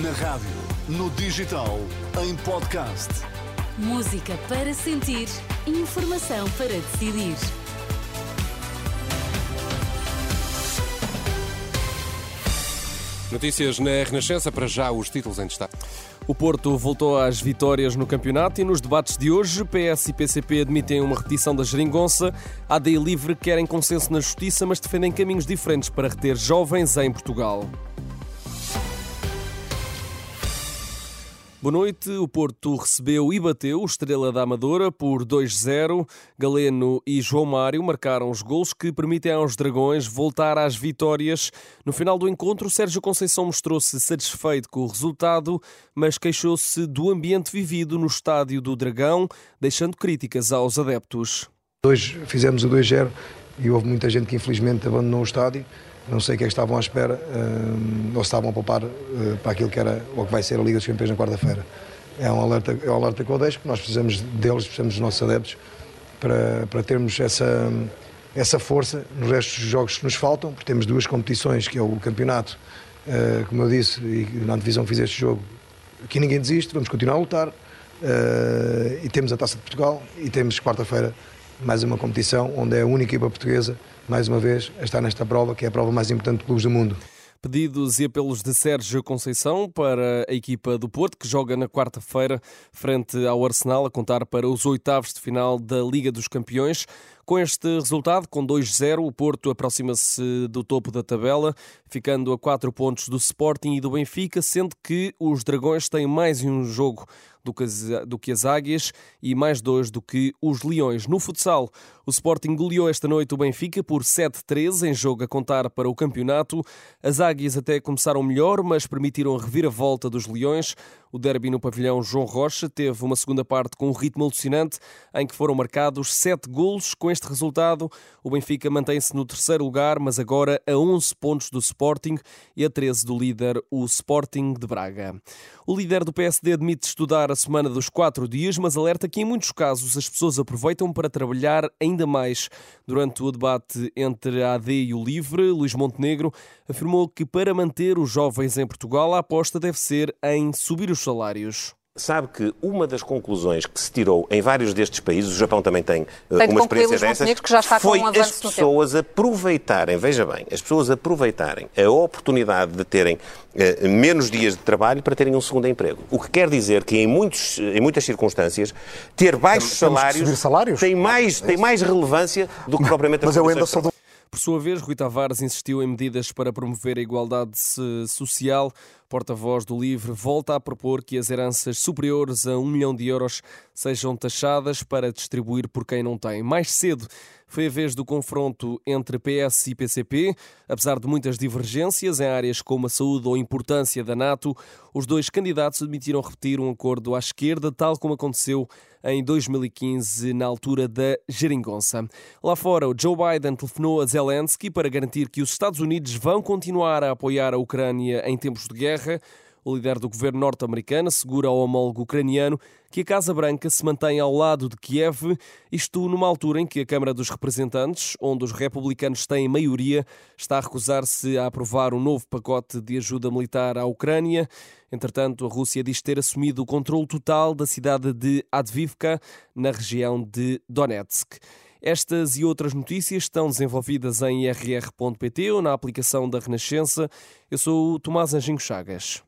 Na rádio, no digital, em podcast. Música para sentir, informação para decidir. Notícias na Renascença, para já os títulos em destaque. O Porto voltou às vitórias no campeonato e nos debates de hoje, PS e PCP admitem uma repetição da geringonça. A AD Livre querem consenso na justiça, mas defendem caminhos diferentes para reter jovens em Portugal. Boa noite. O Porto recebeu e bateu o Estrela da Amadora por 2-0. Galeno e João Mário marcaram os gols que permitem aos Dragões voltar às vitórias. No final do encontro, Sérgio Conceição mostrou-se satisfeito com o resultado, mas queixou-se do ambiente vivido no estádio do Dragão, deixando críticas aos adeptos. Hoje fizemos o 2-0 e houve muita gente que infelizmente abandonou o estádio. Não sei o que é que estavam à espera, uh, ou se estavam a poupar uh, para aquilo que era ou que vai ser a Liga dos Campeões na quarta-feira. É um alerta, é um alerta que eu deixo, porque nós precisamos deles, precisamos dos nossos adeptos para, para termos essa, essa força nos restos dos jogos que nos faltam, porque temos duas competições, que é o campeonato, uh, como eu disse, e na divisão fiz este jogo, aqui ninguém desiste, vamos continuar a lutar, e temos a Taça de Portugal, e temos quarta-feira mais uma competição onde é a única equipa portuguesa, mais uma vez, a estar nesta prova, que é a prova mais importante de clubes do mundo. Pedidos e apelos de Sérgio Conceição para a equipa do Porto, que joga na quarta-feira frente ao Arsenal, a contar para os oitavos de final da Liga dos Campeões. Com este resultado, com 2-0, o Porto aproxima-se do topo da tabela, ficando a 4 pontos do Sporting e do Benfica, sendo que os Dragões têm mais um jogo do que, as, Águias e mais dois do que os Leões. No futsal, o Sporting goleou esta noite o Benfica por 7-13 em jogo a contar para o campeonato. As Águias até começaram melhor, mas permitiram a reviravolta dos Leões. O derby no pavilhão João Rocha teve uma segunda parte com um ritmo alucinante, em que foram marcados sete golos. Com este resultado, o Benfica mantém-se no terceiro lugar, mas agora a 11 pontos do Sporting e a 13 do líder, o Sporting de Braga. O líder do PSD admite estudar a semana dos quatro dias, mas alerta que em muitos casos as pessoas aproveitam para trabalhar ainda mais. Durante o debate entre a AD e o LIVRE, Luís Montenegro afirmou que para manter os jovens em Portugal a aposta deve ser em subir os salários. Sabe que uma das conclusões que se tirou em vários destes países, o Japão também tem, uh, tem uma experiência dessas, que já está foi um as pessoas aproveitarem, veja bem, as pessoas aproveitarem a oportunidade de terem uh, menos dias de trabalho para terem um segundo emprego. O que quer dizer que em, muitos, em muitas circunstâncias ter baixos salários, salários, Tem, mais, tem mais relevância do que propriamente a Mas eu ainda sou do por sua vez, Rui Tavares insistiu em medidas para promover a igualdade social. Porta-voz do LIVRE volta a propor que as heranças superiores a um milhão de euros sejam taxadas para distribuir por quem não tem. Mais cedo, foi a vez do confronto entre PS e PCP. Apesar de muitas divergências em áreas como a saúde ou a importância da NATO, os dois candidatos admitiram repetir um acordo à esquerda, tal como aconteceu em 2015, na altura da geringonça. Lá fora, o Joe Biden telefonou a Zelensky para garantir que os Estados Unidos vão continuar a apoiar a Ucrânia em tempos de guerra. O líder do governo norte-americano assegura ao homólogo ucraniano que a Casa Branca se mantém ao lado de Kiev, isto numa altura em que a Câmara dos Representantes, onde os republicanos têm maioria, está a recusar-se a aprovar um novo pacote de ajuda militar à Ucrânia. Entretanto, a Rússia diz ter assumido o controle total da cidade de Advivka, na região de Donetsk. Estas e outras notícias estão desenvolvidas em rr.pt ou na aplicação da Renascença. Eu sou o Tomás Anjinho Chagas.